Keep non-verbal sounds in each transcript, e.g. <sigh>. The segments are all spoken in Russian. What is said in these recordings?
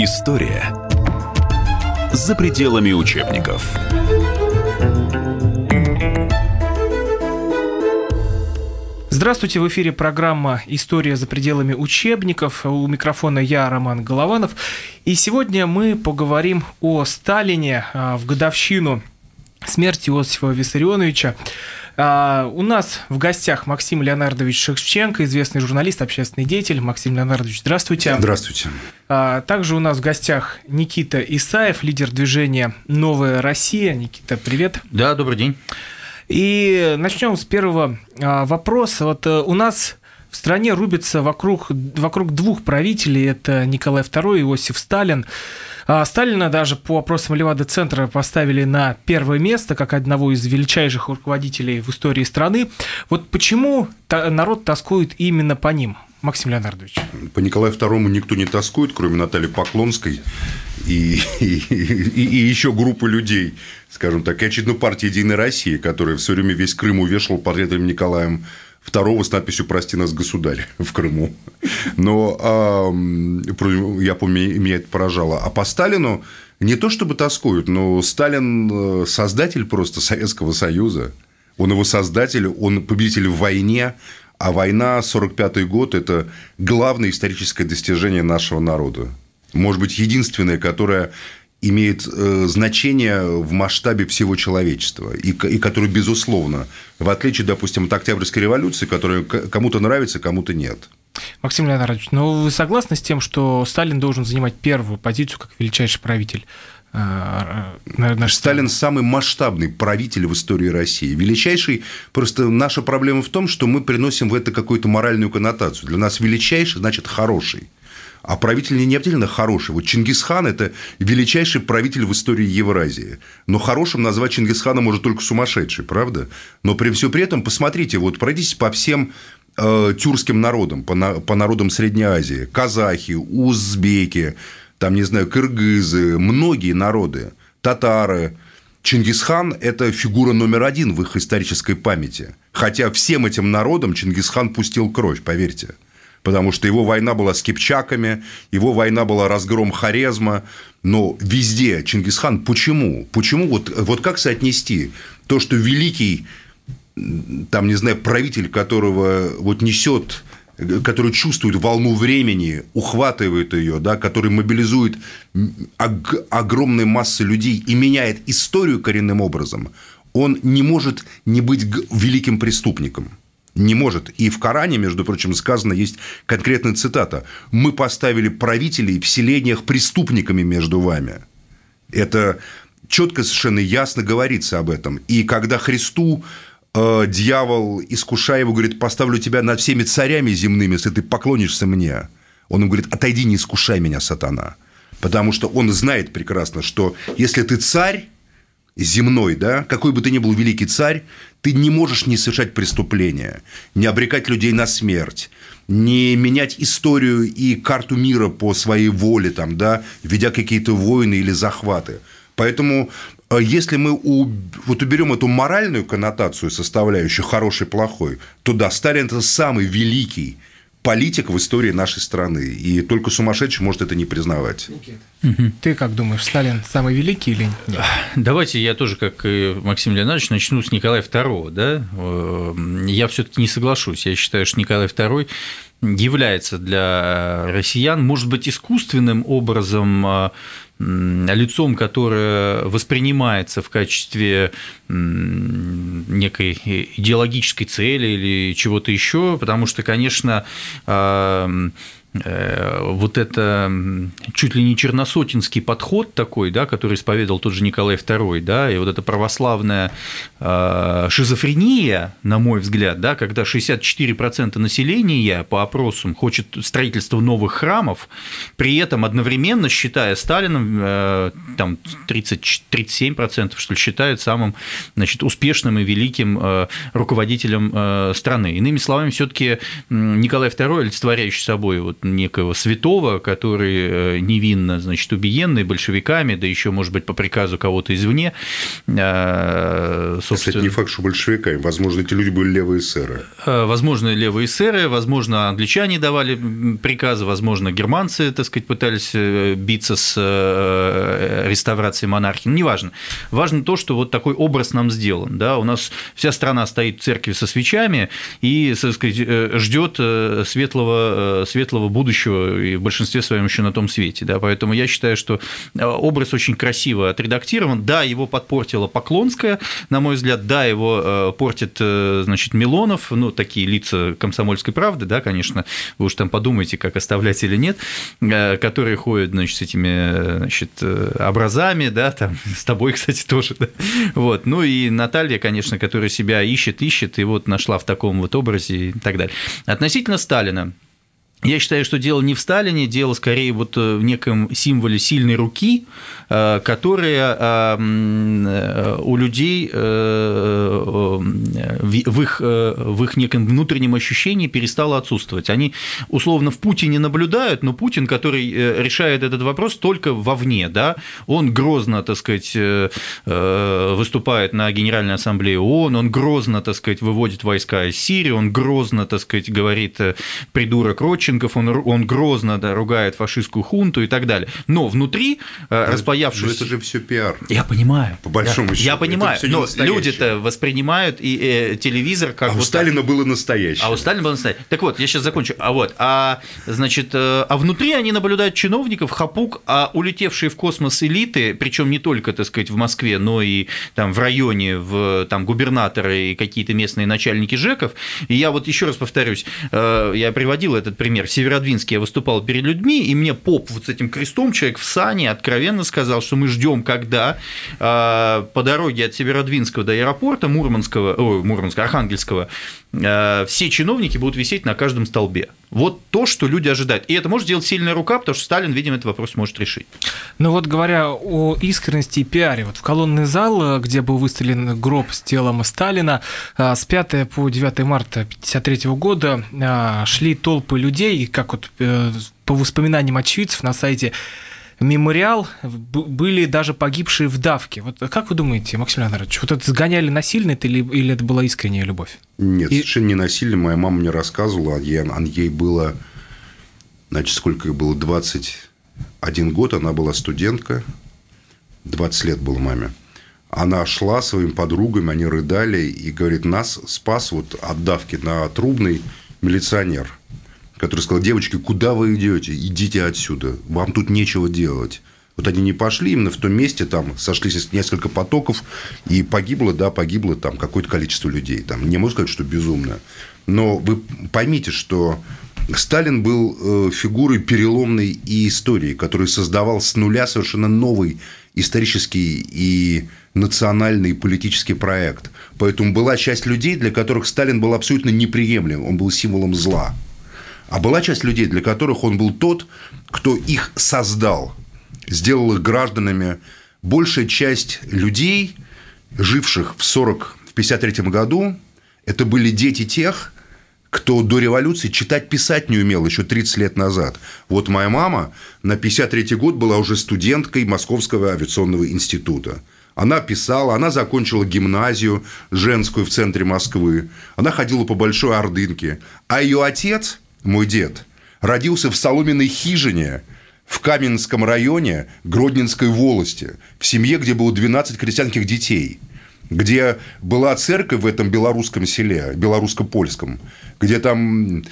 История за пределами учебников. Здравствуйте, в эфире программа «История за пределами учебников». У микрофона я, Роман Голованов. И сегодня мы поговорим о Сталине а, в годовщину смерти Иосифа Виссарионовича. А, у нас в гостях Максим Леонардович Шевченко, известный журналист, общественный деятель. Максим Леонардович, здравствуйте. Здравствуйте. А, также у нас в гостях Никита Исаев, лидер движения «Новая Россия». Никита, привет. Да, добрый день. И начнем с первого а, вопроса. Вот э, у нас в стране рубится вокруг, вокруг двух правителей. Это Николай II и Иосиф Сталин. А Сталина даже по опросам Левада-центра поставили на первое место, как одного из величайших руководителей в истории страны. Вот почему народ тоскует именно по ним? Максим Леонардович. По Николаю II никто не тоскует, кроме Натальи Поклонской и, и, и, и еще группы людей, скажем так, и очередной партии «Единая Россия», которая все время весь Крым увешивал портретом Николаем II с надписью «Прости нас, государь» <laughs> в Крыму. Но э, я помню, меня это поражало. А по Сталину не то чтобы тоскуют, но Сталин – создатель просто Советского Союза. Он его создатель, он победитель в войне, а война 45 год – это главное историческое достижение нашего народа. Может быть, единственное, которое имеет э, значение в масштабе всего человечества, и, и которое, безусловно, в отличие, допустим, от Октябрьской революции, которая кому-то нравится, кому-то нет. Максим Леонардович, ну вы согласны с тем, что Сталин должен занимать первую позицию как величайший правитель Э, Наш Сталин самый масштабный правитель в истории России. Величайший. Просто наша проблема в том, что мы приносим в это какую-то моральную коннотацию. Для нас величайший значит хороший. А правитель не обязательно хороший. Вот Чингисхан – это величайший правитель в истории Евразии. Но хорошим назвать Чингисхана может только сумасшедший, правда? Но при всем при этом, посмотрите, вот пройдитесь по всем э, тюркским народам, по, на, по народам Средней Азии. Казахи, узбеки, там, не знаю, кыргызы, многие народы, татары. Чингисхан – это фигура номер один в их исторической памяти. Хотя всем этим народам Чингисхан пустил кровь, поверьте. Потому что его война была с кипчаками, его война была разгром Хорезма, но везде Чингисхан. Почему? Почему? Вот, вот как соотнести то, что великий там, не знаю, правитель, которого вот несет который чувствует волну времени, ухватывает ее, да, который мобилизует ог- огромные массы людей и меняет историю коренным образом, он не может не быть великим преступником. Не может. И в Коране, между прочим, сказано, есть конкретная цитата. «Мы поставили правителей в селениях преступниками между вами». Это четко совершенно ясно говорится об этом. И когда Христу э, дьявол, искушая его, говорит, поставлю тебя над всеми царями земными, если ты поклонишься мне. Он ему говорит, отойди, не искушай меня, сатана. Потому что он знает прекрасно, что если ты царь земной, да, какой бы ты ни был великий царь, ты не можешь не совершать преступления, не обрекать людей на смерть, не менять историю и карту мира по своей воле, там, да, ведя какие-то войны или захваты. Поэтому а если мы у, вот уберем эту моральную коннотацию составляющую хороший плохой, то да, Сталин это самый великий политик в истории нашей страны. И только сумасшедший может это не признавать. Угу. Ты как думаешь, Сталин самый великий или нет? Давайте я тоже, как и Максим Леонидович, начну с Николая II. Да? Э, я все-таки не соглашусь. Я считаю, что Николай II является для россиян, может быть, искусственным образом а, лицом, которое воспринимается в качестве некой идеологической цели или чего-то еще, потому что, конечно, а, вот это чуть ли не черносотинский подход такой, да, который исповедовал тот же Николай II, да, и вот эта православная э, шизофрения, на мой взгляд, да, когда 64% населения по опросам хочет строительства новых храмов, при этом одновременно считая Сталином, э, там 30, 37% что ли, считают самым значит, успешным и великим руководителем страны. Иными словами, все таки Николай II, олицетворяющий собой вот вот некого святого, который невинно, значит, убиенный большевиками, да еще, может быть, по приказу кого-то извне. Собственно... Кстати, не факт, что большевиками. Возможно, эти люди были левые эсеры. Возможно, левые эсеры, возможно, англичане давали приказы, возможно, германцы, так сказать, пытались биться с реставрацией монархии. Ну, неважно. Важно то, что вот такой образ нам сделан. Да? У нас вся страна стоит в церкви со свечами и, так сказать, э, ждет э, светлого, э, светлого будущего и в большинстве своем еще на том свете. Да? Поэтому я считаю, что образ очень красиво отредактирован. Да, его подпортила Поклонская, на мой взгляд, да, его портит, значит, Милонов, ну, такие лица комсомольской правды, да, конечно, вы уж там подумайте, как оставлять или нет, которые ходят, значит, с этими, значит, образами, да, там, с тобой, <laughs> кстати, тоже, да. Вот. Ну и Наталья, конечно, которая себя ищет, ищет, и вот нашла в таком вот образе и так далее. Относительно Сталина, я считаю, что дело не в Сталине, дело скорее вот э, в неком символе сильной руки, э, которая э, у людей в их, в их неком внутреннем ощущении перестала отсутствовать. Они условно в Путине наблюдают, но Путин, который решает этот вопрос только вовне, да, он грозно, так сказать, выступает на Генеральной Ассамблее ООН, он грозно, так сказать, выводит войска из Сирии, он грозно, так сказать, говорит придурок Роч Ющенков, он, он грозно да, ругает фашистскую хунту и так далее. Но внутри э, распаявшись... Это же все пиар. Я понимаю. По большому я, счету. Я понимаю, но люди-то воспринимают и э, телевизор как... А вот у Сталина так. было настоящее. А у Сталина было настоящее. Так вот, я сейчас закончу. А вот, а, значит, э, а внутри они наблюдают чиновников, хапук, а улетевшие в космос элиты, причем не только, так сказать, в Москве, но и там в районе, в там губернаторы и какие-то местные начальники ЖЭКов. И я вот еще раз повторюсь, э, я приводил этот пример например, в Северодвинске я выступал перед людьми, и мне поп вот с этим крестом, человек в сане, откровенно сказал, что мы ждем, когда э, по дороге от Северодвинского до аэропорта Мурманского, ой, Мурманского, Архангельского, все чиновники будут висеть на каждом столбе. Вот то, что люди ожидают. И это может сделать сильная рука, потому что Сталин, видимо, этот вопрос может решить. Ну вот говоря о искренности и пиаре, вот в колонный зал, где был выставлен гроб с телом Сталина, э, с 5 по 9 марта 1953 года э, шли толпы людей, и как вот э, по воспоминаниям очевидцев на сайте мемориал были даже погибшие в давке. Вот как вы думаете, Максим Леонардович, вот это сгоняли насильно это или, или это была искренняя любовь? Нет, и... совершенно не насильно. Моя мама мне рассказывала, ей, ей было, значит, сколько ей было, 21 год, она была студентка, 20 лет было маме. Она шла своими подругами, они рыдали, и говорит, нас спас вот от давки на трубный милиционер который сказал, девочки, куда вы идете? Идите отсюда, вам тут нечего делать. Вот они не пошли, именно в том месте там сошлись несколько потоков, и погибло, да, погибло там какое-то количество людей. Там, не могу сказать, что безумно. Но вы поймите, что Сталин был э, фигурой переломной и истории, который создавал с нуля совершенно новый исторический и национальный политический проект. Поэтому была часть людей, для которых Сталин был абсолютно неприемлем, он был символом зла. А была часть людей, для которых он был тот, кто их создал, сделал их гражданами. Большая часть людей, живших в 40 в 53 году, это были дети тех, кто до революции читать, писать не умел еще 30 лет назад. Вот моя мама на 53 год была уже студенткой Московского авиационного института. Она писала, она закончила гимназию женскую в центре Москвы. Она ходила по Большой Ордынке. А ее отец – мой дед, родился в соломенной хижине в Каменском районе Гродненской волости, в семье, где было 12 крестьянских детей, где была церковь в этом белорусском селе, белорусско-польском, где там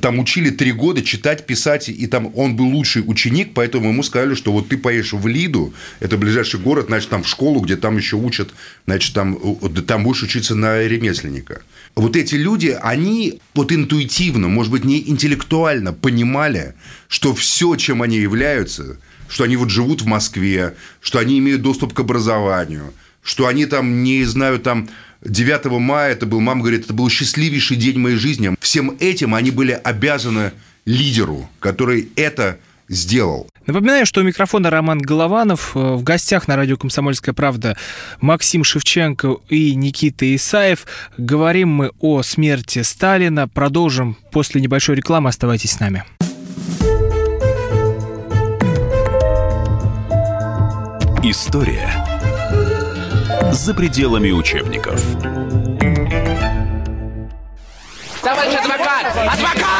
там учили три года читать, писать, и там он был лучший ученик, поэтому ему сказали, что вот ты поедешь в Лиду, это ближайший город, значит, там в школу, где там еще учат, значит, там, там будешь учиться на ремесленника. Вот эти люди, они вот интуитивно, может быть, не интеллектуально понимали, что все, чем они являются, что они вот живут в Москве, что они имеют доступ к образованию, что они там не знают там 9 мая это был, мама говорит, это был счастливейший день моей жизни. Всем этим они были обязаны лидеру, который это сделал. Напоминаю, что у микрофона Роман Голованов. Э, в гостях на радио «Комсомольская правда» Максим Шевченко и Никита Исаев. Говорим мы о смерти Сталина. Продолжим после небольшой рекламы. Оставайтесь с нами. История за пределами учебников. Товарищ адвокат! Адвокат!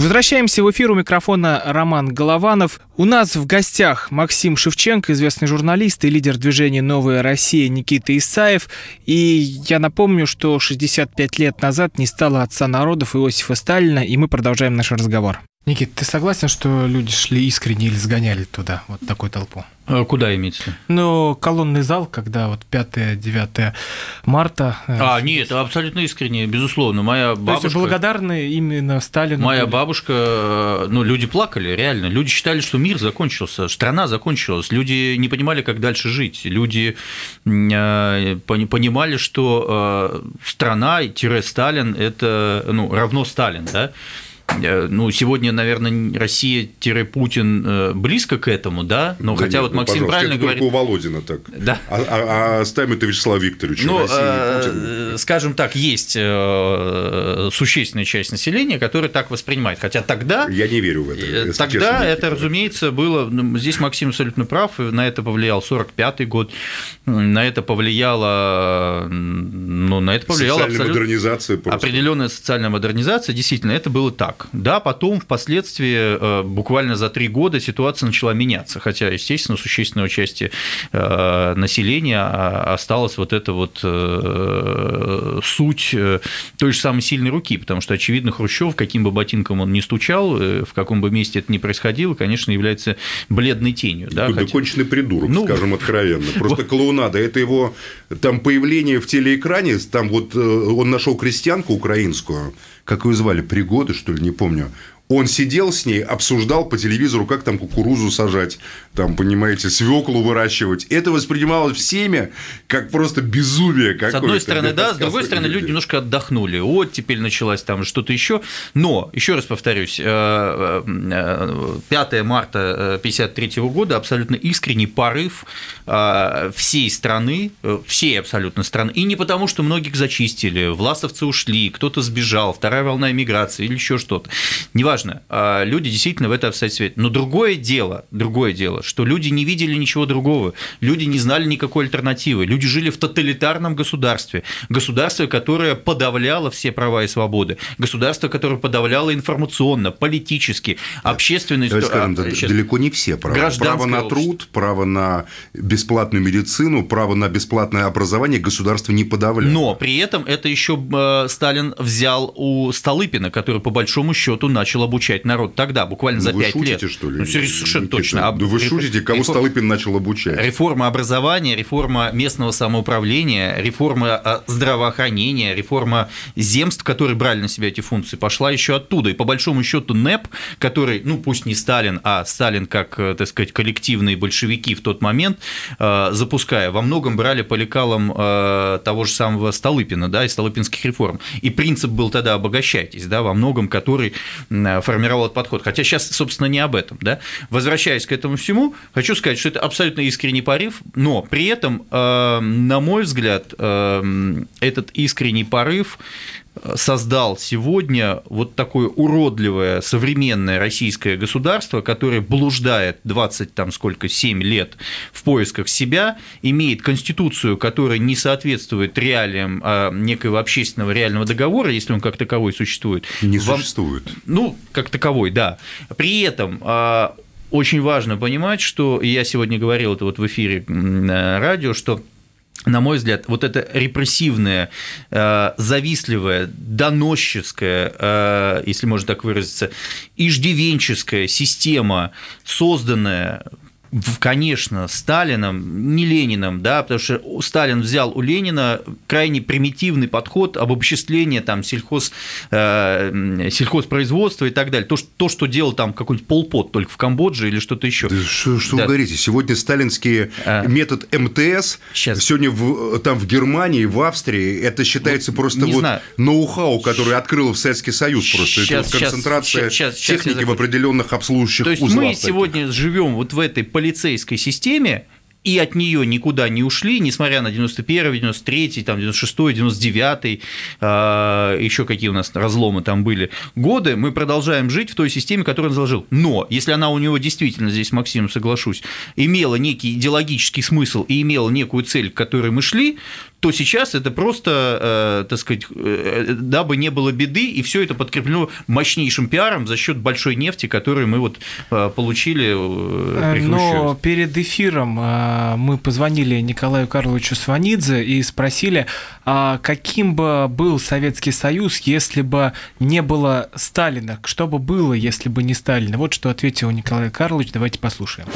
Возвращаемся в эфир у микрофона Роман Голованов. У нас в гостях Максим Шевченко, известный журналист и лидер движения «Новая Россия» Никита Исаев. И я напомню, что 65 лет назад не стало отца народов Иосифа Сталина, и мы продолжаем наш разговор. Никит, ты согласен, что люди шли искренне или сгоняли туда, вот такую толпу? А куда имеется? Ну, колонный зал, когда вот 5-9 марта. Э, а, нет, абсолютно искренне, безусловно. Моя бабушка... То есть благодарны именно Сталину? Моя были? бабушка, э, ну, люди плакали, реально. Люди считали, что мир закончился, страна закончилась. Люди не понимали, как дальше жить. Люди э, понимали, что страна-Сталин – это ну, равно Сталин, да? Э, ну, сегодня, наверное, Россия-Путин э, близко к этому, да, но да хотя нет, вот ну, Максим правильно это говорит... только у Володина так. Да. А, а, а оставим это Вячеславу Викторовичу. Ну, э, скажем так, есть существенная часть населения, которая так воспринимает, хотя тогда... Я не верю в это. Тогда честно, это, разумеется, было... Ну, здесь Максим абсолютно прав, на это повлиял 45-й год, на это повлияло... Ну, на это повлияла абсолютно... модернизация просто. Определенная социальная модернизация, действительно, это было так. Да, потом впоследствии, э, буквально за три года, ситуация начала меняться, хотя, естественно, существенное участие э, населения а, осталась вот эта вот э, суть той же самой сильной руки, потому что, очевидно, Хрущев, каким бы ботинком он ни стучал, в каком бы месте это ни происходило, конечно, является бледной тенью. Да, хотя... конченый придурок, ну... скажем откровенно. Просто <laughs> клоунада. Это его там появление в телеэкране, там вот он нашел крестьянку украинскую, как ее звали, Пригоды, что ли, не помню. Он сидел с ней, обсуждал по телевизору, как там кукурузу сажать, там, понимаете, свеклу выращивать. Это воспринималось всеми как просто безумие какое-то. С одной стороны, да, с другой стороны, люди немножко отдохнули. Вот теперь началась там что-то еще. Но, еще раз повторюсь, 5 э, э, марта 1953 года абсолютно искренний порыв э, всей страны, всей абсолютно страны. И не потому, что многих зачистили, власовцы ушли, кто-то сбежал, вторая волна иммиграции или еще что-то. Неважно важно, люди действительно в это обстоятельстве. Но другое дело, другое дело, что люди не видели ничего другого, люди не знали никакой альтернативы, люди жили в тоталитарном государстве, государстве, которое подавляло все права и свободы, государство, которое подавляло информационно, политически, общественно. Давайте скажем, а, сейчас... далеко не все права. Право на труд, право на бесплатную медицину, право на бесплатное образование государство не подавляло. Но при этом это еще э, Сталин взял у Столыпина, который по большому счету начал обучать народ тогда, буквально за пять лет. что ли? Ну, совершенно точно. Да вы шутите, кого реформ... Столыпин начал обучать? Реформа образования, реформа местного самоуправления, реформа а, здравоохранения, реформа земств, которые брали на себя эти функции, пошла еще оттуда. И по большому счету НЭП, который, ну пусть не Сталин, а Сталин как, э, так сказать, коллективные большевики в тот момент, э, запуская, во многом брали по лекалам э, того же самого Столыпина, да, и столыпинских реформ. И принцип был тогда обогащайтесь, да, во многом который формировал этот подход. Хотя сейчас, собственно, не об этом. Да? Возвращаясь к этому всему, хочу сказать, что это абсолютно искренний порыв, но при этом, э, на мой взгляд, э, этот искренний порыв создал сегодня вот такое уродливое современное российское государство, которое блуждает 20 там сколько, 7 лет в поисках себя, имеет конституцию, которая не соответствует реалиям а некого общественного реального договора, если он как таковой существует. Не Вам... существует. Ну, как таковой, да. При этом а, очень важно понимать, что, я сегодня говорил это вот в эфире радио, что на мой взгляд, вот эта репрессивная, э, завистливая, доносческая, э, если можно так выразиться, иждивенческая система, созданная конечно, Сталином, не Лениным, да, потому что Сталин взял у Ленина крайне примитивный подход об обобществления там сельхоз, э, сельхозпроизводства и так далее. То, что, то, что делал там какой-нибудь полпот только в Камбодже или что-то еще. Да что, что да. вы говорите? Сегодня сталинский а... метод МТС, Сейчас. сегодня в, там в Германии, в Австрии, это считается вот, просто вот ноу-хау, который открыл в Советский Союз просто. Сейчас, это вот концентрация сейчас, сейчас, техники в определенных обслуживающих То есть узлах. мы сегодня живем вот в этой полицейской системе, и от нее никуда не ушли, несмотря на 91 93 там, 96 99 э, еще какие у нас разломы там были годы, мы продолжаем жить в той системе, которую он заложил. Но если она у него действительно, здесь, Максим, соглашусь, имела некий идеологический смысл и имела некую цель, к которой мы шли, то сейчас это просто, э, так сказать, э, дабы не было беды, и все это подкреплено мощнейшим пиаром за счет большой нефти, которую мы вот э, получили. Но перед эфиром мы позвонили Николаю Карловичу Сванидзе и спросили, а каким бы был Советский Союз, если бы не было Сталина? Что бы было, если бы не Сталин? Вот что ответил Николай Карлович, давайте послушаем.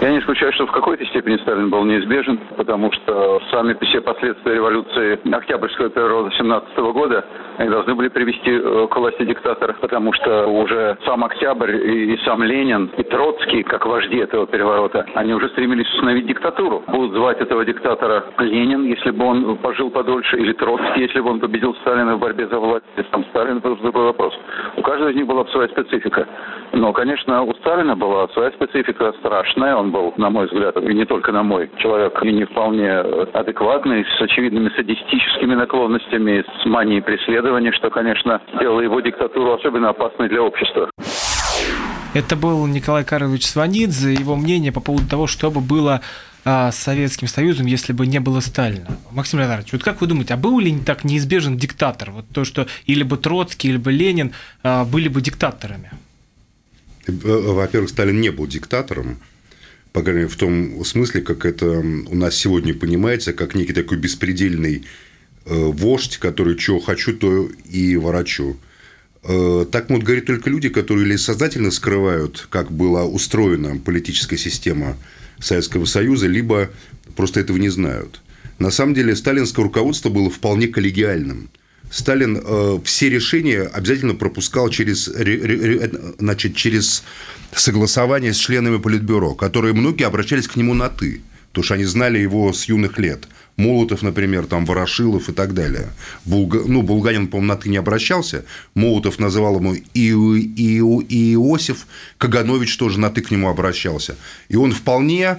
Я не исключаю, что в какой-то степени Сталин был неизбежен, потому что сами все последствия революции Октябрьского переворота 17 года они должны были привести э, к власти диктатора, потому что уже сам Октябрь и, сам Ленин, и Троцкий, как вожди этого переворота, они уже стремились установить диктатуру. Будут звать этого диктатора Ленин, если бы он пожил подольше, или Троцкий, если бы он победил Сталина в борьбе за власть, сам Сталин, уже другой вопрос. У каждого из них была своя специфика. Но, конечно, у Сталина была своя специфика страшная, он был, на мой взгляд, и не только на мой, человек и не вполне адекватный, с очевидными садистическими наклонностями, с манией преследования, что, конечно, делало его диктатуру особенно опасной для общества. Это был Николай Карлович Сванидзе, его мнение по поводу того, что бы было а, с Советским Союзом, если бы не было Сталина. Максим Леонардович, вот как вы думаете, а был ли так неизбежен диктатор? Вот то, что или бы Троцкий, или бы Ленин а, были бы диктаторами? Э, во-первых, Сталин не был диктатором, по крайней мере, в том смысле, как это у нас сегодня понимается, как некий такой беспредельный э, вождь, который что хочу, то и ворочу. Э, так могут говорить только люди, которые или сознательно скрывают, как была устроена политическая система Советского Союза, либо просто этого не знают. На самом деле, сталинское руководство было вполне коллегиальным. Сталин э, все решения обязательно пропускал через, значит, через согласование с членами Политбюро, которые многие обращались к нему на «ты», потому что они знали его с юных лет. Молотов, например, там, Ворошилов и так далее. Булга... Ну, Булганин, по-моему, на «ты» не обращался. Молотов называл ему и... И... И... Иосиф. Каганович тоже на «ты» к нему обращался. И он вполне Э,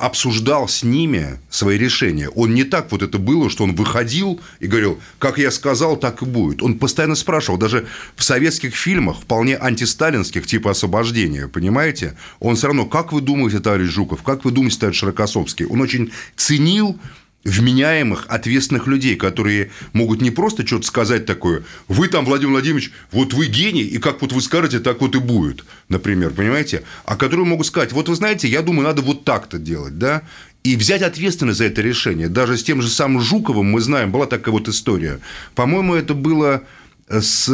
обсуждал с ними свои решения. Он не так вот это было, что он выходил и говорил, как я сказал, так и будет. Он постоянно спрашивал, даже в советских фильмах, вполне антисталинских, типа «Освобождения», понимаете? Он все равно, как вы думаете, товарищ Жуков, как вы думаете, товарищ Широкосовский? Он очень ценил вменяемых, ответственных людей, которые могут не просто что-то сказать такое, вы там, Владимир Владимирович, вот вы гений, и как вот вы скажете, так вот и будет, например, понимаете? А которые могут сказать, вот вы знаете, я думаю, надо вот так-то делать, да, и взять ответственность за это решение. Даже с тем же самым Жуковым, мы знаем, была такая вот история. По-моему, это было с,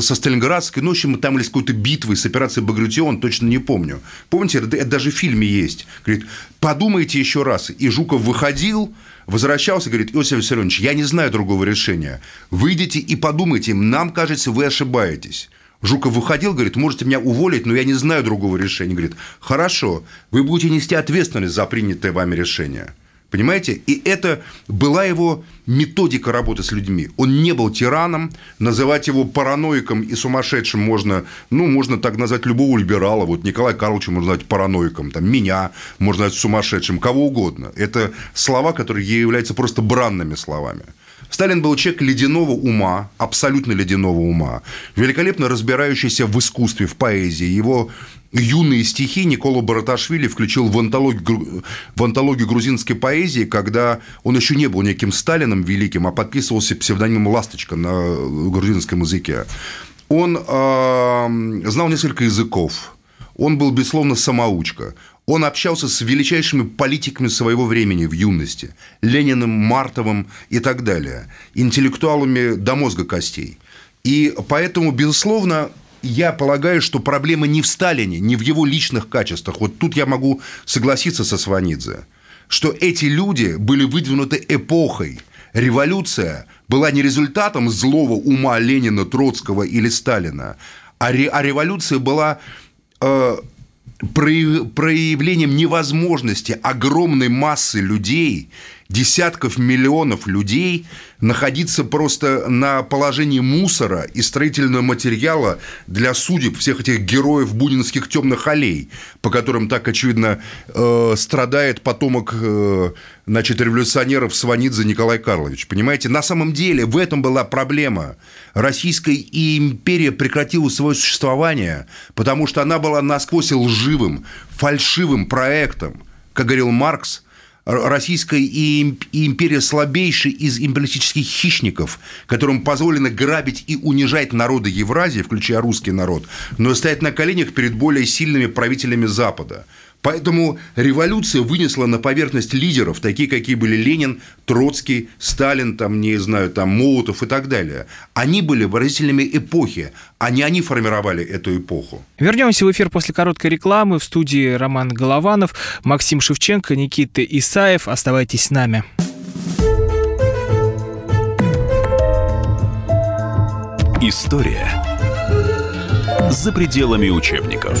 со Сталинградской, ну, в общем, там или с какой-то битвой, с операцией Багратион, точно не помню. Помните, это, даже в фильме есть. Говорит, подумайте еще раз. И Жуков выходил, возвращался, говорит, Иосиф Виссарионович, я не знаю другого решения. Выйдите и подумайте, нам кажется, вы ошибаетесь. Жуков выходил, говорит, можете меня уволить, но я не знаю другого решения. Говорит, хорошо, вы будете нести ответственность за принятое вами решение. Понимаете? И это была его методика работы с людьми. Он не был тираном, называть его параноиком и сумасшедшим можно, ну, можно так назвать любого либерала, вот Николай Карловича можно назвать параноиком, там, меня можно назвать сумасшедшим, кого угодно. Это слова, которые являются просто бранными словами. Сталин был человек ледяного ума, абсолютно ледяного ума, великолепно разбирающийся в искусстве, в поэзии. Его юные стихи Никола Бараташвили включил в антологию, в антологию грузинской поэзии, когда он еще не был неким Сталином великим, а подписывался псевдонимом «Ласточка» на грузинском языке. Он э, знал несколько языков, он был, безусловно, самоучка. Он общался с величайшими политиками своего времени в юности. Лениным, Мартовым и так далее. Интеллектуалами до мозга костей. И поэтому, безусловно, я полагаю, что проблема не в Сталине, не в его личных качествах. Вот тут я могу согласиться со Сванидзе, что эти люди были выдвинуты эпохой. Революция была не результатом злого ума Ленина, Троцкого или Сталина, а, ре, а революция была э, проявлением невозможности огромной массы людей десятков миллионов людей находиться просто на положении мусора и строительного материала для судеб всех этих героев бунинских темных аллей, по которым так, очевидно, э, страдает потомок э, значит, революционеров Сванидзе Николай Карлович. Понимаете, на самом деле в этом была проблема. Российская империя прекратила свое существование, потому что она была насквозь лживым, фальшивым проектом. Как говорил Маркс – Российская империя слабейший из империалистических хищников, которым позволено грабить и унижать народы Евразии, включая русский народ, но стоять на коленях перед более сильными правителями Запада. Поэтому революция вынесла на поверхность лидеров, такие, какие были Ленин, Троцкий, Сталин, там, не знаю, там, Молотов и так далее. Они были выразителями эпохи, а не они формировали эту эпоху. Вернемся в эфир после короткой рекламы. В студии Роман Голованов, Максим Шевченко, Никита Исаев. Оставайтесь с нами. История за пределами учебников.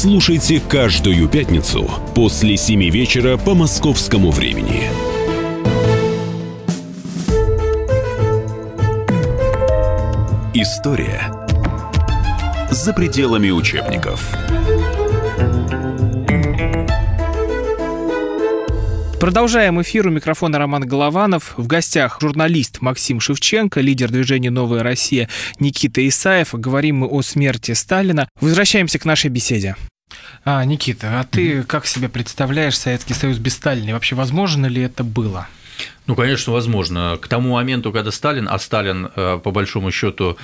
слушайте каждую пятницу после 7 вечера по московскому времени. История за пределами учебников. Продолжаем эфир. У микрофона Роман Голованов. В гостях журналист Максим Шевченко, лидер движения «Новая Россия» Никита Исаев. Говорим мы о смерти Сталина. Возвращаемся к нашей беседе. А, Никита, а ты как себе представляешь Советский Союз без Сталина? вообще возможно ли это было? Ну, конечно, возможно. К тому моменту, когда Сталин, а Сталин, э, по большому счету,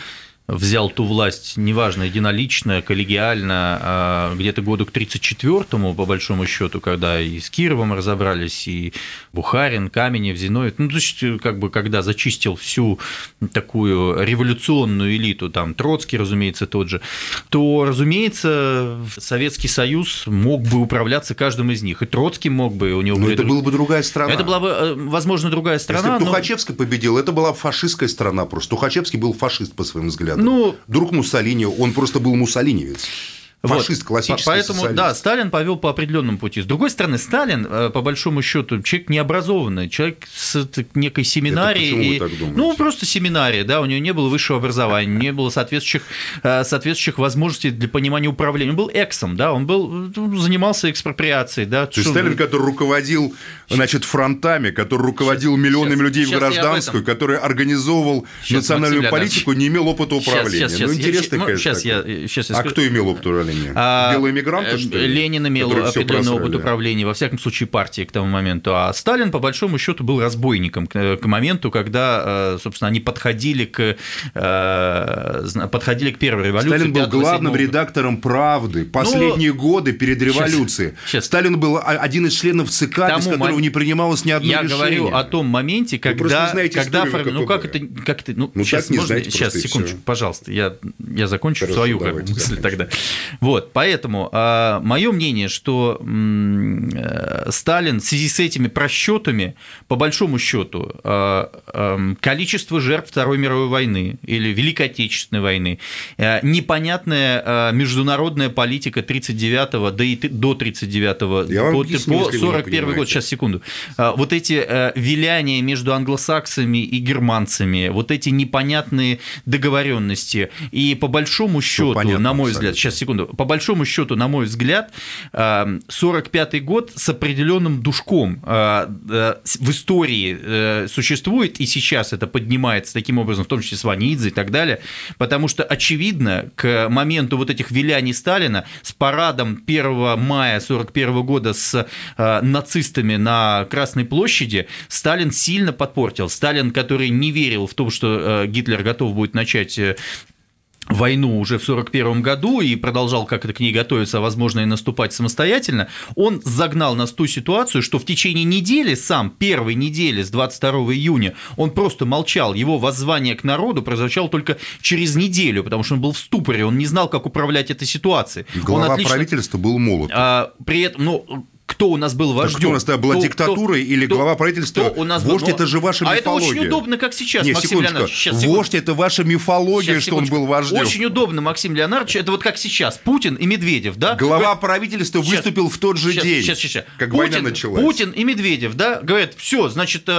взял ту власть, неважно, единолично, коллегиально, а где-то году к 1934-му, по большому счету, когда и с Кировым разобрались, и Бухарин, Каменев, Зиновьев, ну, то есть, как бы, когда зачистил всю такую революционную элиту, там, Троцкий, разумеется, тот же, то, разумеется, Советский Союз мог бы управляться каждым из них, и Троцкий мог бы, у него... Но это друг... была бы другая страна. Это была бы, э, возможно, другая страна. Если бы Тухачевский но... победил, это была фашистская страна просто. Тухачевский был фашист по своим взглядам. Ну, Друг Муссолини, он просто был муссолиневец. Фашист вот. классический Поэтому, социалист. да, Сталин повел по определенному пути. С другой стороны, Сталин, э, по большому счету, человек необразованный, человек с некой семинарией. Это и? Ну, просто семинария, да, у него не было высшего образования, не было соответствующих, э, соответствующих возможностей для понимания управления. Он был эксом, да, он был, ну, занимался экспроприацией, да. То есть Сталин, который руководил, значит, фронтами, который руководил сейчас, миллионами сейчас, людей в гражданскую, который организовывал сейчас, национальную политику, не имел опыта управления. Сейчас, сейчас, ну, интересно, я, конечно. Сейчас я, сейчас я а кто имел опыт управления? Управления? А, Белые мигранты, что ли? Ленин имел определенный опыт управления, во всяком случае, партии к тому моменту. А Сталин, по большому счету, был разбойником к, к моменту, когда, э, собственно, они подходили к, э, подходили к первой революции. Сталин был главным 7 редактором «Правды» последние ну, годы перед революцией. Сейчас, сейчас. Сталин был один из членов ЦК, без которого мом... не принималось ни одно я решение. Я говорю о том моменте, когда... когда фор... Ну, как это... Как это ну, ну, сейчас, не можно... знаете сейчас, секундочку, пожалуйста, я, я закончу Хорошо, свою давайте, мысль тогда. Вот, поэтому а, мое мнение, что э, Сталин в связи с этими просчетами, по большому счету, а, а, количество жертв Второй мировой войны или Великой Отечественной войны, а, непонятная международная политика 39-го, да и до 39-го, по, по 41 год, сейчас, секунду, вот эти виляния между англосаксами и германцами, вот эти непонятные договоренности, и по большому счету, на мой взгляд, сейчас, секунду, по большому счету, на мой взгляд, 45-й год с определенным душком в истории существует, и сейчас это поднимается таким образом, в том числе с Ванидзе и так далее, потому что, очевидно, к моменту вот этих виляний Сталина с парадом 1 мая 41 года с нацистами на Красной площади Сталин сильно подпортил. Сталин, который не верил в то, что Гитлер готов будет начать э, войну уже в 1941 году и продолжал как-то к ней готовиться, а возможно и наступать самостоятельно, он загнал нас в ту ситуацию, что в течение недели, сам первой недели с 22 июня, он просто молчал, его воззвание к народу прозвучало только через неделю, потому что он был в ступоре, он не знал, как управлять этой ситуацией. Глава отлично... правительства был молод. А, при этом, ну, кто у нас был вождем. кто у нас тогда была кто, диктатура кто, или кто, глава правительства? Кто у нас Вождь был... это же ваша а мифология. это очень удобно, как сейчас, Не, Максим Леонидович. Сейчас, Вождь это ваша мифология, сейчас, что он был вождем. Очень удобно, Максим Леонидович. Это вот как сейчас. Путин и Медведев, да? Глава Вы... правительства сейчас, выступил в тот же сейчас, день, сейчас, сейчас. как Путин, война началась. Путин и Медведев, да, говорят, все, значит, э,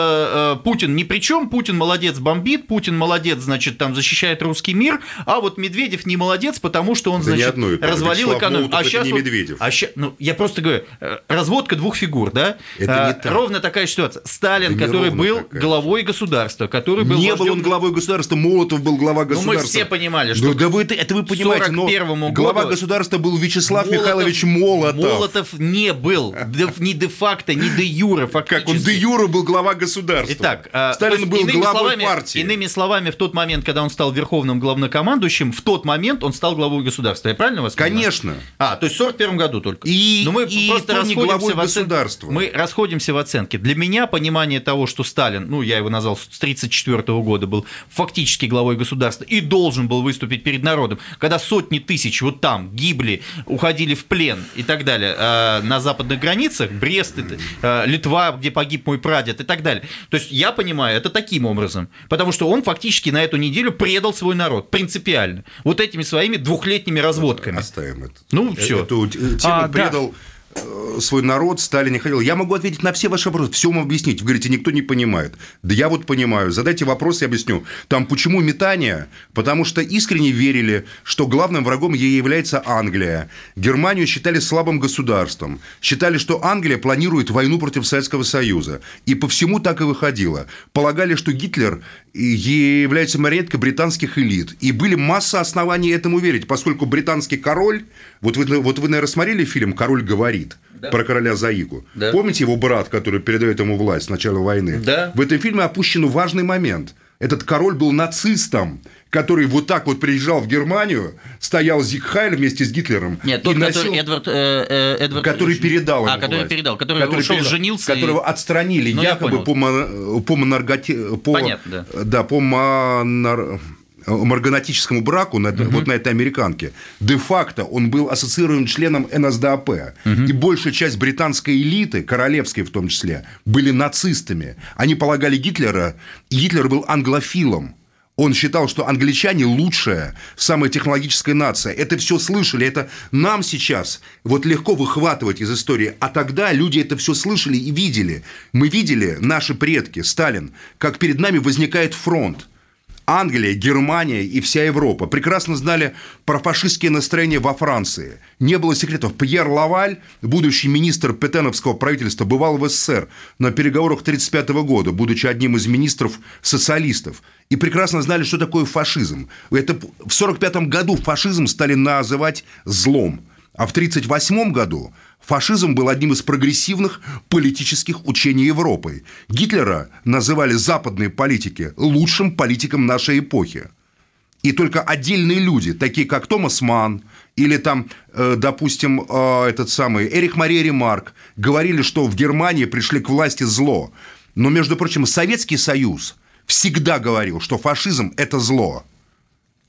э, Путин ни при чем, Путин молодец, бомбит, Путин молодец, значит, там защищает русский мир, а вот Медведев не молодец, потому что он, да значит, развалил экономику. А сейчас, не Медведев. А сейчас, ну, я просто говорю, э, разводка двух фигур, да? Это не так. Ровно такая ситуация. Сталин, да который был такая. главой государства, который был... Не был он главой государства, Молотов был глава государства. Ну, мы все понимали, что... Да, да вы, это вы понимаете, но глава году государства был Вячеслав Молотов, Михайлович Молотов. Молотов не был ни де-факто, ни де-юре фактически. Как он де-юре был глава государства. Итак, а, Сталин был главой словами, партии. Иными словами, в тот момент, когда он стал верховным главнокомандующим, в тот момент он стал главой государства. Я правильно вас понимаю? Конечно. А, то есть в 41 году только. И, Но мы и просто расходимся в оценке. Мы расходимся в оценке. Для меня понимание того, что Сталин, ну, я его назвал с 1934 года, был фактически главой государства и должен был выступить перед народом, когда сотни тысяч вот там гибли, уходили в плен и так далее э, на западных границах, Брест, э, Литва, где погиб мой прадед и так далее. То есть я понимаю это таким образом, потому что он фактически на эту неделю предал свой народ принципиально, вот этими своими двухлетними разводками. Оставим это. Ну, все. Эту тему а, предал... Да Э, свой народ, Сталин не хотел. Я могу ответить на все ваши вопросы, все вам объяснить. Вы говорите, никто не понимает. Да я вот понимаю. Задайте вопрос, я объясню. Там почему метание? Потому что искренне верили, что главным врагом ей является Англия. Германию считали слабым государством. Считали, что Англия планирует войну против Советского Союза. И по всему так и выходило. Полагали, что Гитлер является марионеткой британских элит. И были масса оснований этому верить, поскольку британский король... Вот вы, вот вы наверное, смотрели фильм «Король говорит» да. про короля Заигу. Да. Помните его брат, который передает ему власть с начала войны? Да. В этом фильме опущен важный момент. Этот король был нацистом, который вот так вот приезжал в Германию, стоял Зигхайль вместе с Гитлером. Нет, тот, носил... который Эдвард, э, э, Эдвард... Который передал А, который власть. передал, который, который ушел, передал, женился. Которого и... отстранили ну, якобы по, по монарготе... По, Понятно, да. Да, по монар марганатическому браку на, угу. вот на этой американке, де-факто он был ассоциирован членом НСДАП. Угу. И большая часть британской элиты, королевской в том числе, были нацистами. Они полагали Гитлера, Гитлер был англофилом. Он считал, что англичане лучшая, самая технологическая нация. Это все слышали, это нам сейчас вот легко выхватывать из истории. А тогда люди это все слышали и видели. Мы видели, наши предки, Сталин, как перед нами возникает фронт Англия, Германия и вся Европа прекрасно знали про фашистские настроения во Франции. Не было секретов. Пьер Лаваль, будущий министр Петеновского правительства, бывал в СССР на переговорах 1935 года, будучи одним из министров социалистов. И прекрасно знали, что такое фашизм. Это в 1945 году фашизм стали называть злом. А в 1938 году фашизм был одним из прогрессивных политических учений Европы. Гитлера называли западные политики лучшим политиком нашей эпохи. И только отдельные люди, такие как Томас Манн или там, э, допустим, э, этот самый Эрих Мария Ремарк, говорили, что в Германии пришли к власти зло. Но, между прочим, Советский Союз всегда говорил, что фашизм – это зло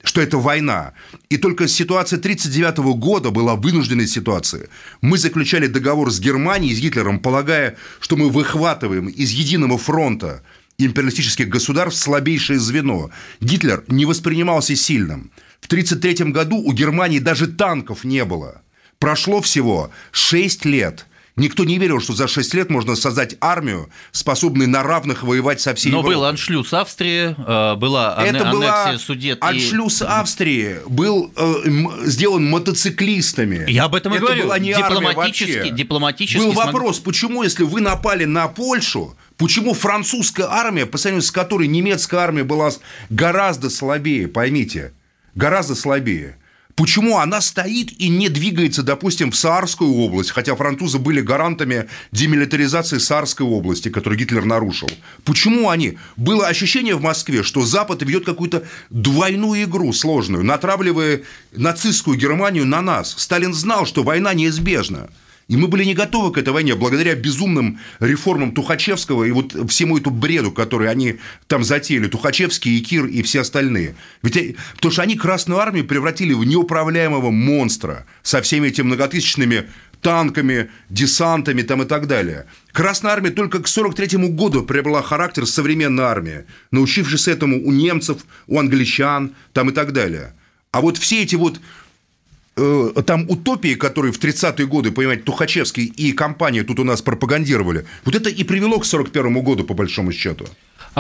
что это война. И только ситуация 1939 года была вынужденной ситуацией. Мы заключали договор с Германией, с Гитлером, полагая, что мы выхватываем из единого фронта империалистических государств слабейшее звено. Гитлер не воспринимался сильным. В 1933 году у Германии даже танков не было. Прошло всего 6 лет. Никто не верил, что за 6 лет можно создать армию, способную на равных воевать со всей Но Европой. был аншлюз Австрии, э, была Это аннексия была Судет. и- аншлюз Австрии был э, сделан мотоциклистами. Я об этом и Это говорю. была не армия Дипломатически- вообще. дипломатически Был смог- вопрос, почему, если вы напали на Польшу, почему французская армия, по сравнению с которой немецкая армия была гораздо слабее, поймите, гораздо слабее, Почему она стоит и не двигается, допустим, в Саарскую область, хотя французы были гарантами демилитаризации Саарской области, которую Гитлер нарушил? Почему они? Было ощущение в Москве, что Запад ведет какую-то двойную игру сложную, натравливая нацистскую Германию на нас. Сталин знал, что война неизбежна. И мы были не готовы к этой войне благодаря безумным реформам Тухачевского и вот всему эту бреду, который они там затеяли, Тухачевский, Кир и все остальные. Ведь, э, потому что они Красную Армию превратили в неуправляемого монстра со всеми этими многотысячными танками, десантами там и так далее. Красная армия только к 1943 году приобрела характер современной армии, научившись этому у немцев, у англичан там и так далее. А вот все эти вот э, там утопии, которые в 30-е годы, понимаете, Тухачевский и компания тут у нас пропагандировали, вот это и привело к 41 году, по большому счету.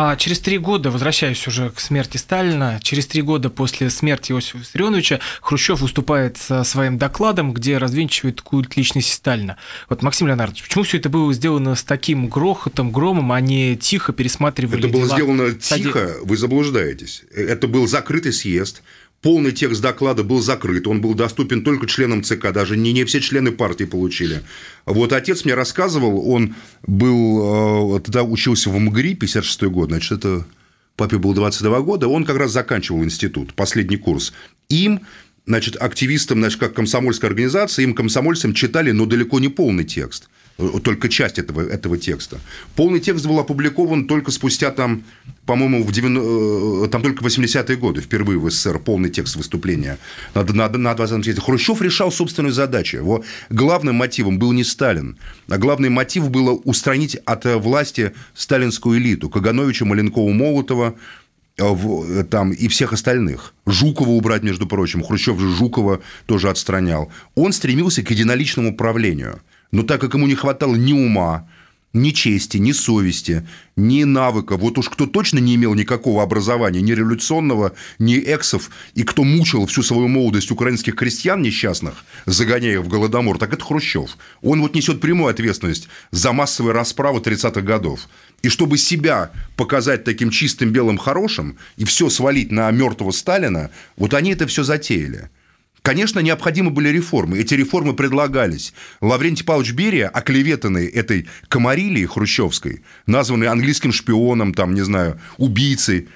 А через три года, возвращаясь уже к смерти Сталина, через три года после смерти Иосифа Виссарионовича Хрущев выступает со своим докладом, где развенчивает культ личности Сталина. Вот, Максим Леонардович, почему все это было сделано с таким грохотом, громом, а не тихо пересматривали Это было дела сделано тихо, вы заблуждаетесь. Это был закрытый съезд, полный текст доклада был закрыт, он был доступен только членам ЦК, даже не, не все члены партии получили. Вот отец мне рассказывал, он был, э, тогда учился в МГРИ, 56 год, значит, это папе было 22 года, он как раз заканчивал институт, последний курс. Им значит, активистам, значит, как комсомольская организация, им, комсомольцам, читали, но далеко не полный текст, только часть этого, этого текста. Полный текст был опубликован только спустя, там, по-моему, в 90, э, там только 80-е годы, впервые в СССР полный текст выступления на, на, на 20 съезде. Хрущев решал собственную задачу. Его главным мотивом был не Сталин, а главный мотив было устранить от э, власти сталинскую элиту, Кагановича, Маленкова, Молотова, э, в- там, и всех остальных. Жукова убрать, между прочим. Хрущев же Жукова тоже отстранял. Он стремился к единоличному правлению. Но так как ему не хватало ни ума, ни чести, ни совести, ни навыка. Вот уж кто точно не имел никакого образования, ни революционного, ни эксов, и кто мучил всю свою молодость украинских крестьян несчастных, загоняя их в голодомор, так это Хрущев. Он вот несет прямую ответственность за массовые расправы 30-х годов. И чтобы себя показать таким чистым, белым, хорошим, и все свалить на мертвого Сталина, вот они это все затеяли. Конечно, необходимы были реформы. Эти реформы предлагались. Лаврентий Павлович Берия, оклеветанный этой комарилией хрущевской, названный английским шпионом, там, не знаю, убийцей,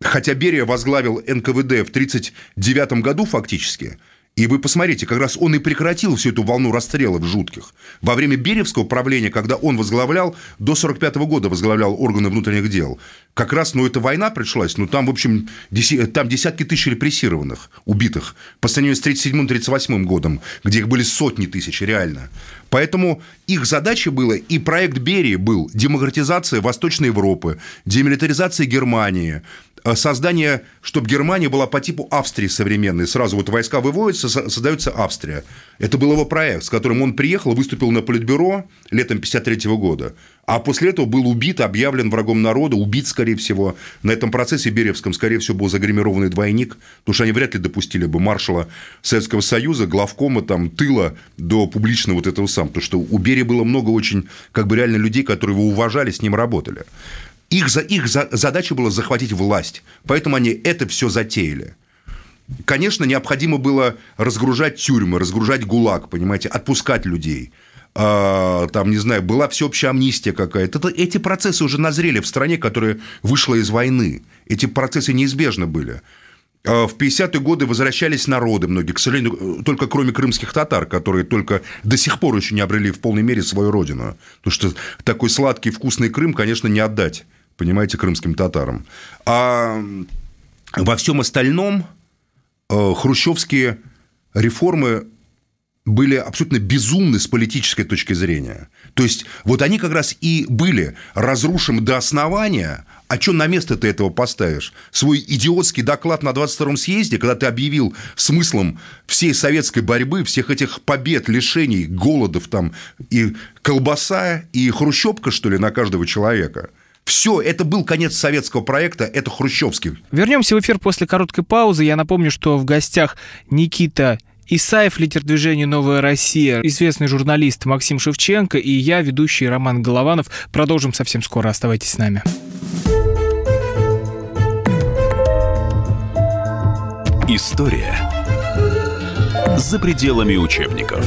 хотя Берия возглавил НКВД в 1939 году фактически, и вы посмотрите, как раз он и прекратил всю эту волну расстрелов жутких. Во время Беревского правления, когда он возглавлял, до 1945 года возглавлял органы внутренних дел, как раз, ну, эта война пришлась, ну, там, в общем, деси- там десятки тысяч репрессированных, убитых, по сравнению с 1937-1938 годом, где их были сотни тысяч, реально. Поэтому их задача была, и проект Берии был демократизация Восточной Европы, демилитаризация Германии, э, создание, чтобы Германия была по типу Австрии современной. Сразу вот войска выводятся, со- создается Австрия. Это был его проект, с которым он приехал, выступил на Политбюро летом 1953 года. А после этого был убит, объявлен врагом народа, убит, скорее всего. На этом процессе Беревском, скорее всего, был загримированный двойник, потому что они вряд ли допустили бы маршала Советского Союза, главкома там, тыла до публичного вот этого сам. Потому что у Берии было много очень, как бы реально людей, которые его уважали, с ним работали. Их, за, их за- задача была захватить власть. Поэтому они это все затеяли. Конечно, необходимо было разгружать тюрьмы, разгружать ГУЛАГ, понимаете, отпускать людей. А, там, не знаю, была всеобщая амнистия какая-то. Это- эти процессы уже назрели в стране, которая вышла из войны. Эти процессы неизбежны были. А, В 50-е годы возвращались народы многие, к сожалению, только кроме крымских татар, которые только до сих пор еще не обрели в полной мере свою родину. Потому что такой сладкий, вкусный Крым, конечно, не отдать, понимаете, крымским татарам. А во всем остальном э, хрущевские реформы были абсолютно безумны с политической точки зрения. То есть, вот они как раз и были разрушим до основания, а что на место ты этого поставишь? Свой идиотский доклад на 22-м съезде, когда ты объявил смыслом всей советской борьбы, всех этих побед, лишений, голодов там, и колбаса, и хрущевка, что ли, на каждого человека – все, это был конец советского проекта, это хрущевский. Вернемся в эфир после короткой паузы. Я напомню, что в гостях Никита Исаев, лидер движения «Новая Россия», известный журналист Максим Шевченко и я, ведущий Роман Голованов. Продолжим совсем скоро. Оставайтесь с нами. История за пределами учебников.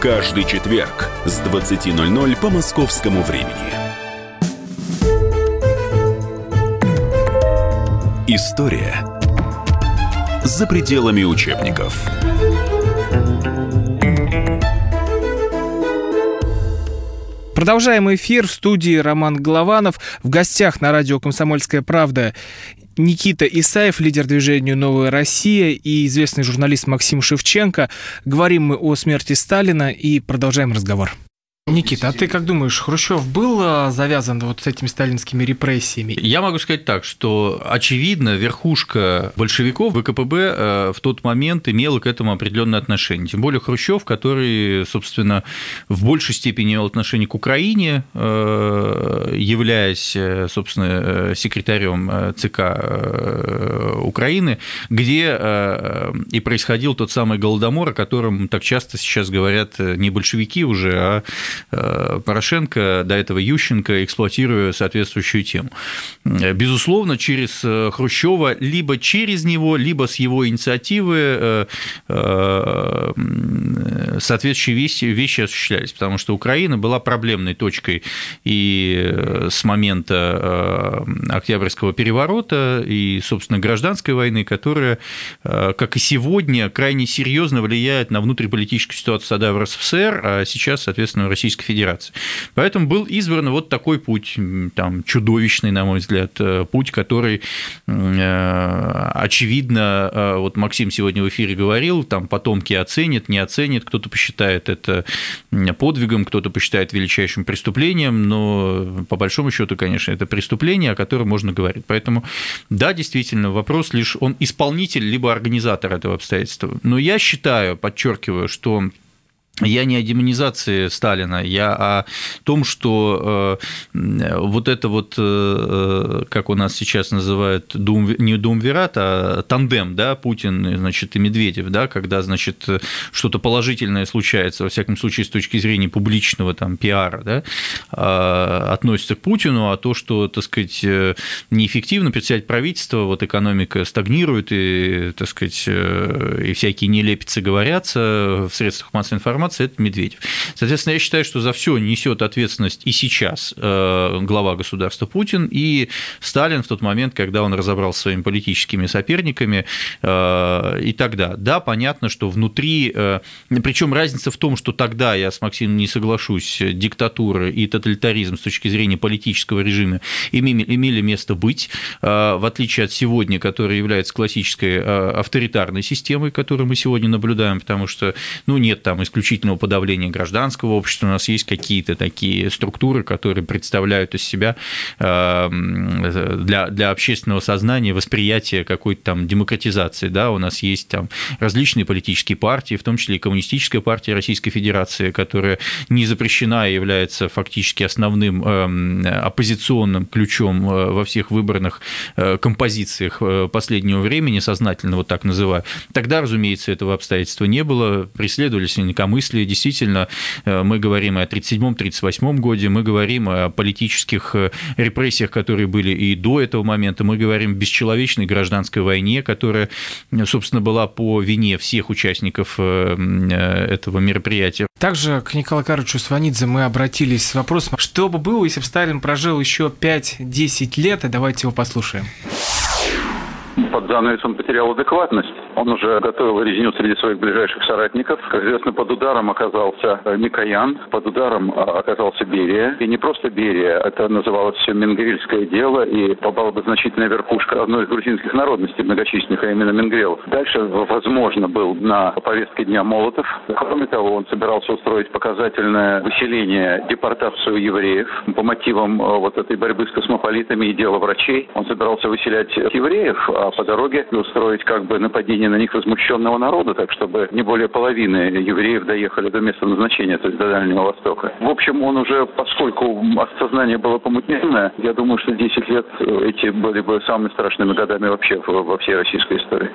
каждый четверг с 20.00 по московскому времени. История за пределами учебников. Продолжаем эфир в студии Роман Голованов. В гостях на радио «Комсомольская правда» Никита Исаев, лидер движения «Новая Россия» и известный журналист Максим Шевченко. Говорим мы о смерти Сталина и продолжаем разговор. Никита, а ты как думаешь, Хрущев был а, завязан вот с этими сталинскими репрессиями? Я могу сказать так, что очевидно верхушка большевиков ВКПБ э, в тот момент имела к этому определенное отношение. Тем более Хрущев, который, собственно, в большей степени имел отношение к Украине, э, являясь, э, собственно, секретарем ЦК Украины, где и происходил тот самый Голодомор, о котором так часто сейчас говорят не большевики уже, а Э, Порошенко, до этого Ющенко, эксплуатируя соответствующую тему. Безусловно, через э, Хрущева либо через него, либо с его инициативы э, соответствующие вещи, осуществлялись, потому что Украина была проблемной точкой и с момента Октябрьского переворота, и, собственно, гражданской войны, которая, как и сегодня, крайне серьезно влияет на внутриполитическую ситуацию в РСФСР, а сейчас, соответственно, в России Российской Федерации. Поэтому был избран вот такой путь, там, чудовищный, на мой взгляд, э, путь, который, э, очевидно, э, вот Максим сегодня в эфире говорил, там потомки оценят, не оценят, кто-то посчитает это подвигом, кто-то посчитает величайшим преступлением, но по большому счету, конечно, это преступление, о котором можно говорить. Поэтому, да, действительно, вопрос лишь он исполнитель либо организатор этого обстоятельства. Но я считаю, подчеркиваю, что я не о демонизации Сталина, я о том, что э, вот это вот, э, как у нас сейчас называют, дум, не думвират, а тандем, да, Путин, значит, и Медведев, да, когда, значит, что-то положительное случается, во всяком случае, с точки зрения публичного там пиара, да, э, относится к Путину, а то, что, так сказать, неэффективно председатель правительства, вот экономика стагнирует, и, так сказать, и всякие нелепицы говорятся в средствах массовой информации, информации, это Медведев. Соответственно, я считаю, что за все несет ответственность и сейчас э, глава государства Путин, и Сталин в тот момент, когда он разобрался с своими политическими соперниками э, и тогда. Да, понятно, что внутри, э, причем разница в том, что тогда, я с Максимом не соглашусь, диктатура и тоталитаризм с точки зрения политического режима имели место быть, в отличие от сегодня, которая является классической авторитарной системой, которую мы сегодня наблюдаем, потому что ну, нет там исключительно исключительного подавления гражданского общества. У нас есть какие-то такие структуры, которые представляют из себя э, для, для общественного сознания восприятие какой-то там демократизации. Да? У нас есть там различные политические партии, в том числе и Коммунистическая партия Российской Федерации, которая не запрещена и является фактически основным э, оппозиционным ключом э, во всех выборных композициях последнего времени, сознательно вот так называю. Тогда, разумеется, этого обстоятельства не было, преследовались инакомыслие, смысле действительно мы говорим о 1937-1938 годе, мы говорим о политических репрессиях, которые были и до этого момента, мы говорим о бесчеловечной гражданской войне, которая, собственно, была по вине всех участников этого мероприятия. Также к Николаю Карловичу Сванидзе мы обратились с вопросом, что бы было, если бы Сталин прожил еще 5-10 лет, и давайте его послушаем под занавесом потерял адекватность. Он уже готовил резню среди своих ближайших соратников. Как известно, под ударом оказался э, Микоян, под ударом э, оказался Берия. И не просто Берия, это называлось все Менгрельское дело, и попала бы значительная верхушка одной из грузинских народностей многочисленных, а именно Менгрел. Дальше, возможно, был на повестке дня Молотов. Кроме того, он собирался устроить показательное выселение, депортацию евреев по мотивам э, вот этой борьбы с космополитами и дела врачей. Он собирался выселять евреев, а по дороге и устроить как бы нападение на них возмущенного народа, так чтобы не более половины евреев доехали до места назначения, то есть до Дальнего Востока. В общем, он уже, поскольку сознание было помутненное, я думаю, что 10 лет эти были бы самыми страшными годами вообще во всей российской истории.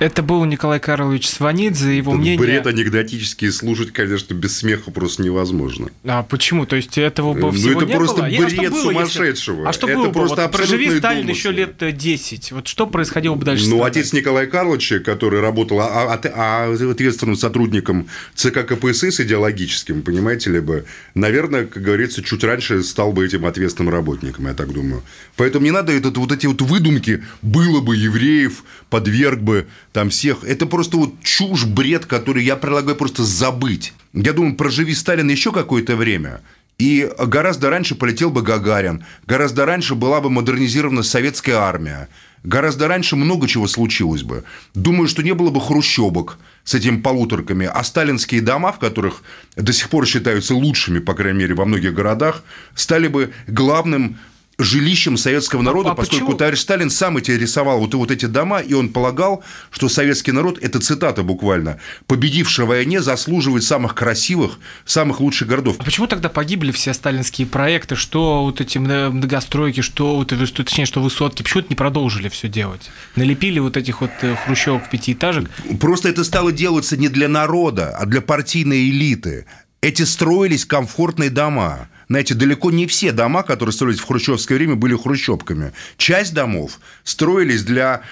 Это был Николай Карлович Сванидзе, его Этот мнение... бред анекдотический слушать, конечно, без смеха просто невозможно. А почему? То есть этого бы всего ну, это не просто было? бред а было, сумасшедшего. Если... А что это было просто бы? Вот проживи Сталин домыслы. еще лет 10. Вот что происходило бы дальше? Ну, отец Николая Карловича, который работал а, а, а, ответственным сотрудником ЦК КПСС идеологическим, понимаете ли бы, наверное, как говорится, чуть раньше стал бы этим ответственным работником, я так думаю. Поэтому не надо этот, вот эти вот выдумки, было бы евреев, подверг бы там всех. Это просто вот чушь, бред, который я предлагаю просто забыть. Я думаю, проживи Сталин еще какое-то время, и гораздо раньше полетел бы Гагарин, гораздо раньше была бы модернизирована советская армия, гораздо раньше много чего случилось бы. Думаю, что не было бы хрущебок с этими полуторками, а сталинские дома, в которых до сих пор считаются лучшими, по крайней мере, во многих городах, стали бы главным жилищем советского народа, а поскольку почему? товарищ Сталин сам эти рисовал вот, вот эти дома, и он полагал, что советский народ, это цитата буквально, победивший в войне заслуживает самых красивых, самых лучших городов. А почему тогда погибли все сталинские проекты, что вот эти многостройки, что, вот, что точнее, что высотки, почему это не продолжили все делать? Налепили вот этих вот э, хрущевок пятиэтажек? Просто это стало делаться не для народа, а для партийной элиты. Эти строились комфортные дома – знаете, далеко не все дома, которые строились в хрущевское время, были хрущевками. Часть домов строились для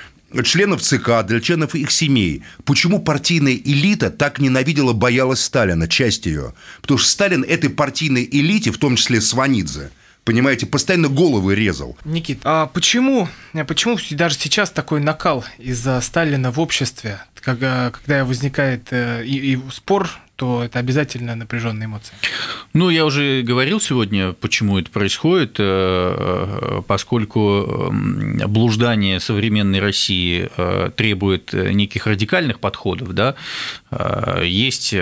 членов ЦК, для членов их семей. Почему партийная элита так ненавидела, боялась Сталина, часть ее? Потому что Сталин этой партийной элите, в том числе Сванидзе, понимаете, постоянно головы резал. Никит, а почему, почему даже сейчас такой накал из-за Сталина в обществе, когда, когда возникает э, и, и спор то это обязательно напряженные эмоции. Ну, я уже говорил сегодня, почему это происходит, э, поскольку блуждание современной России э, требует неких радикальных подходов, да, э, есть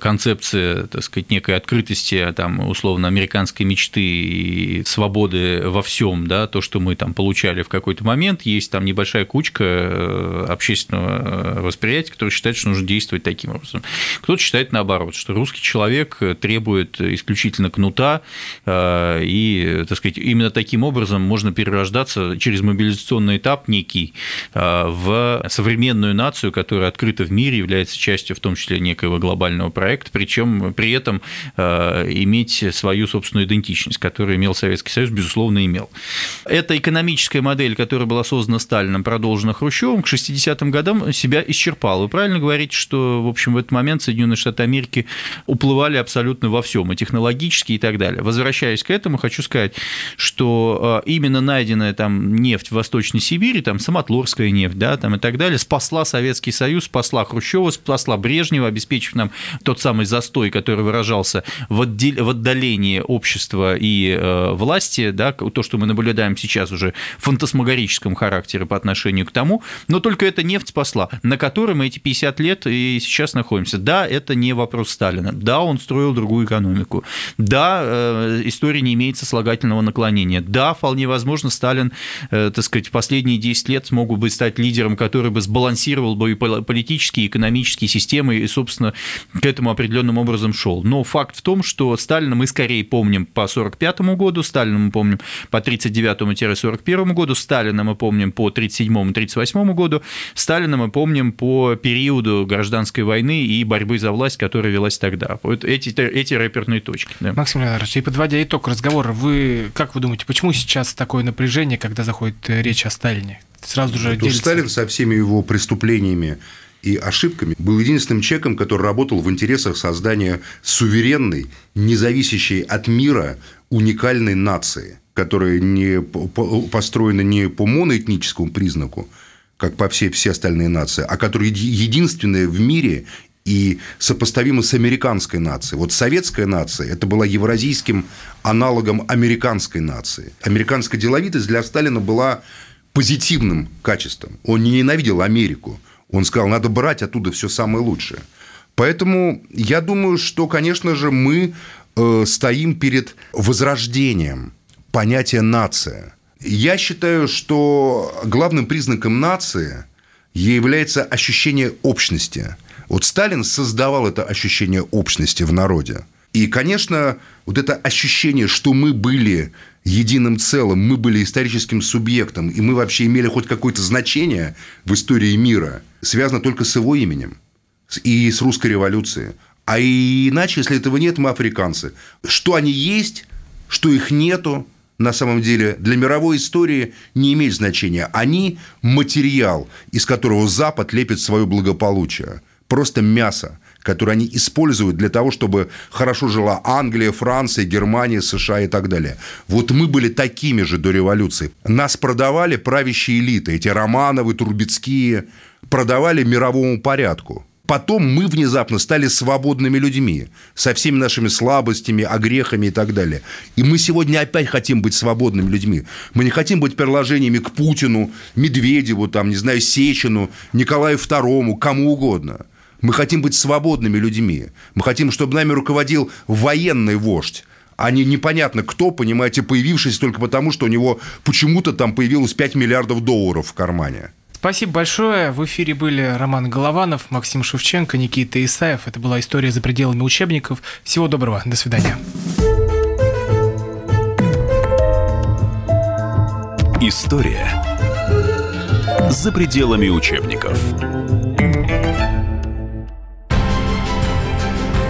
концепция, так сказать, некой открытости, там, условно, американской мечты и свободы во всем, да, то, что мы там получали в какой-то момент, есть там небольшая кучка общественного восприятия, которая считает, что нужно действовать таким образом. Кто кто считает наоборот, что русский человек требует исключительно кнута, э, и, так сказать, именно таким образом можно перерождаться через мобилизационный этап некий э, в современную нацию, которая открыта в мире, является частью в том числе некоего глобального проекта, причем при этом э, иметь свою собственную идентичность, которую имел Советский Союз, безусловно, имел. Эта экономическая модель, которая была создана Сталином, продолжена Хрущевым, к 60-м годам себя исчерпала. Вы правильно говорите, что, в общем, в этот момент Соединенные Соединенные Штаты Америки уплывали абсолютно во всем, и технологически, и так далее. Возвращаясь к этому, хочу сказать, что э, именно найденная там нефть в Восточной Сибири, там самотлорская нефть, да, там и так далее, спасла Советский Союз, спасла Хрущева, спасла Брежнева, обеспечив нам тот самый застой, который выражался в, отдалении общества и э, власти, да, то, что мы наблюдаем сейчас уже в фантасмагорическом характере по отношению к тому, но только эта нефть спасла, на которой мы эти 50 лет и сейчас находимся. Да, это не вопрос Сталина. Да, он строил другую экономику. Да, э, история не имеет сослагательного наклонения. Да, вполне возможно, Сталин, э, так сказать, в последние 10 лет смог бы стать лидером, который бы сбалансировал бы и политические, и экономические системы, и, собственно, к этому определенным образом шел. Но факт в том, что Сталина мы скорее помним по 1945 году, Сталина мы помним по 1939-1941 году, Сталина мы помним по 1937-1938 году, Сталина мы помним по периоду гражданской войны и борьбы за власть, которая велась тогда. Вот эти, эти рэперные точки. Да. Максим Леонидович, и подводя итог разговора, вы как вы думаете, почему сейчас такое напряжение, когда заходит речь о Сталине? Сразу же делится... Сталин со всеми его преступлениями и ошибками был единственным человеком, который работал в интересах создания суверенной, независящей от мира уникальной нации, которая не построена не по моноэтническому признаку, как по всей все остальные нации, а которая единственная в мире и сопоставима с американской нацией. Вот советская нация – это была евразийским аналогом американской нации. Американская деловитость для Сталина была позитивным качеством. Он не ненавидел Америку. Он сказал, надо брать оттуда все самое лучшее. Поэтому я думаю, что, конечно же, мы э, стоим перед возрождением понятия нация. Я считаю, что главным признаком нации является ощущение общности. Вот Сталин создавал это ощущение общности в народе. И, конечно, вот это ощущение, что мы были единым целым, мы были историческим субъектом, и мы вообще имели хоть какое-то значение в истории мира, связано только с его именем и с русской революцией. А иначе, если этого нет, мы африканцы. Что они есть, что их нету, на самом деле для мировой истории не имеет значения. Они материал, из которого Запад лепит свое благополучие. Просто мясо которые они используют для того, чтобы хорошо жила Англия, Франция, Германия, США и так далее. Вот мы были такими же до революции. Нас продавали правящие элиты, эти Романовы, Трубецкие, продавали мировому порядку. Потом мы внезапно стали свободными людьми, со всеми нашими слабостями, огрехами и так далее. И мы сегодня опять хотим быть свободными людьми. Мы не хотим быть приложениями к Путину, Медведеву, там, не знаю, Сечину, Николаю II, кому угодно – мы хотим быть свободными людьми. Мы хотим, чтобы нами руководил военный вождь а не непонятно кто, понимаете, появившийся только потому, что у него почему-то там появилось 5 миллиардов долларов в кармане. Спасибо большое. В эфире были Роман Голованов, Максим Шевченко, Никита Исаев. Это была история за пределами учебников. Всего доброго. До свидания. История за пределами учебников.